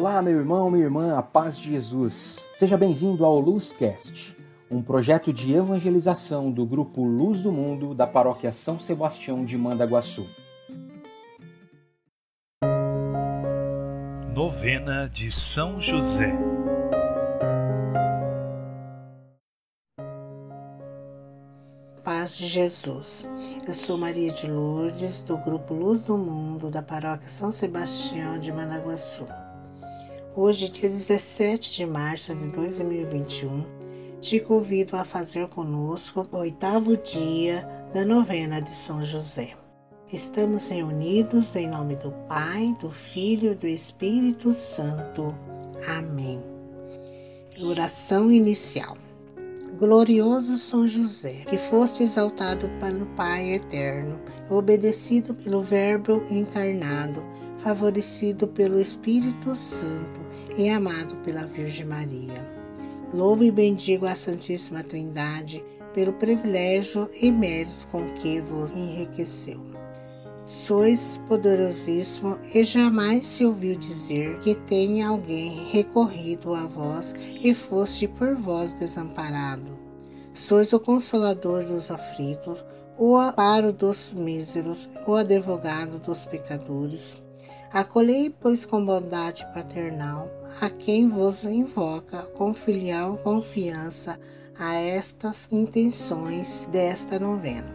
Olá, meu irmão, minha irmã, a paz de Jesus. Seja bem-vindo ao Luzcast, um projeto de evangelização do grupo Luz do Mundo da paróquia São Sebastião de Mandaguaçu. Novena de São José. Paz de Jesus. Eu sou Maria de Lourdes, do grupo Luz do Mundo da paróquia São Sebastião de Mandaguaçu. Hoje, dia 17 de março de 2021, te convido a fazer conosco o oitavo dia da novena de São José. Estamos reunidos em nome do Pai, do Filho e do Espírito Santo. Amém. Oração inicial. Glorioso São José, que foste exaltado pelo Pai eterno, obedecido pelo Verbo encarnado, favorecido pelo Espírito Santo e amado pela Virgem Maria. Louvo e bendigo a Santíssima Trindade pelo privilégio e mérito com que vos enriqueceu. Sois poderosíssimo e jamais se ouviu dizer que tenha alguém recorrido a vós e foste por vós desamparado. Sois o consolador dos aflitos, o amparo dos míseros, o advogado dos pecadores. Acolhei, pois, com bondade paternal a quem vos invoca com filial confiança a estas intenções desta novena.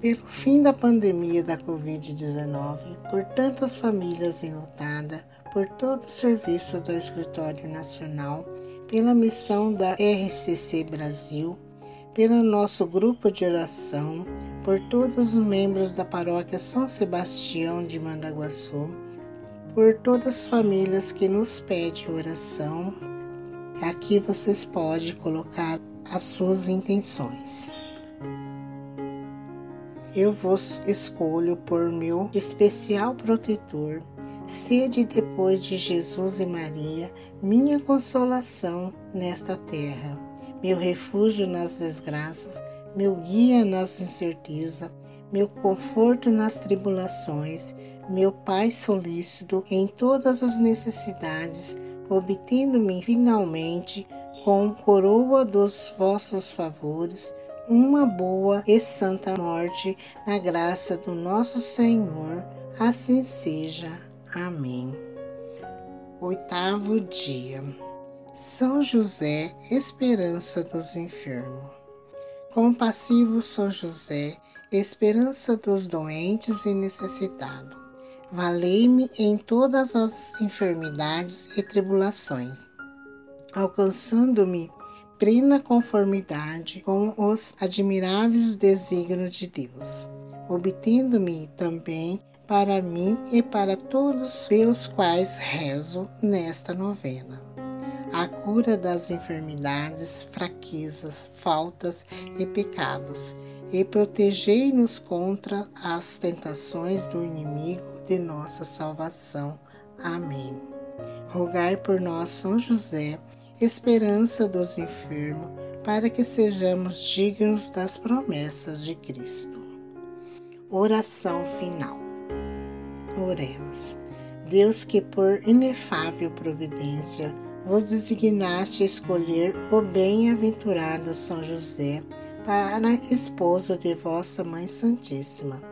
Pelo fim da pandemia da Covid-19, por tantas famílias enlutadas, por todo o serviço do Escritório Nacional, pela missão da RCC Brasil, pelo nosso grupo de oração, por todos os membros da paróquia São Sebastião de Mandaguaçu, por todas as famílias que nos pedem oração. Aqui vocês podem colocar as suas intenções. Eu vos escolho por meu especial protetor. Sede depois de Jesus e Maria, minha consolação nesta terra meu refúgio nas desgraças, meu guia nas incertezas, meu conforto nas tribulações, meu Pai solícito em todas as necessidades, obtendo-me finalmente com coroa dos vossos favores, uma boa e santa morte na graça do nosso Senhor. Assim seja. Amém. Oitavo dia. São José, esperança dos enfermos. Compassivo São José, esperança dos doentes e necessitados. Valei-me em todas as enfermidades e tribulações, alcançando-me plena conformidade com os admiráveis desígnios de Deus, obtendo-me também para mim e para todos pelos quais rezo nesta novena a cura das enfermidades, fraquezas, faltas e pecados, e protegei-nos contra as tentações do inimigo de nossa salvação. Amém. Rogai por nós, São José, esperança dos enfermos, para que sejamos dignos das promessas de Cristo. Oração final. Oremos. Deus que por inefável providência vos designaste escolher o bem-aventurado São José para esposo de vossa Mãe Santíssima.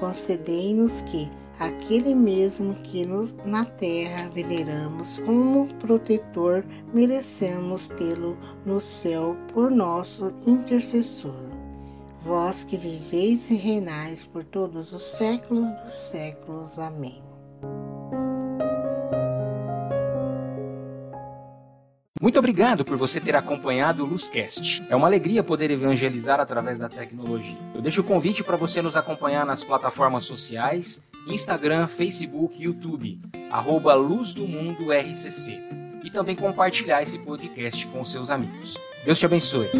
Concedei-nos que aquele mesmo que nos na terra veneramos como protetor, merecemos tê-lo no céu por nosso intercessor. Vós que viveis e reinais por todos os séculos dos séculos. Amém. Muito obrigado por você ter acompanhado o Luzcast. É uma alegria poder evangelizar através da tecnologia. Eu deixo o convite para você nos acompanhar nas plataformas sociais, Instagram, Facebook, YouTube, arroba Luz do Mundo RCC. E também compartilhar esse podcast com seus amigos. Deus te abençoe.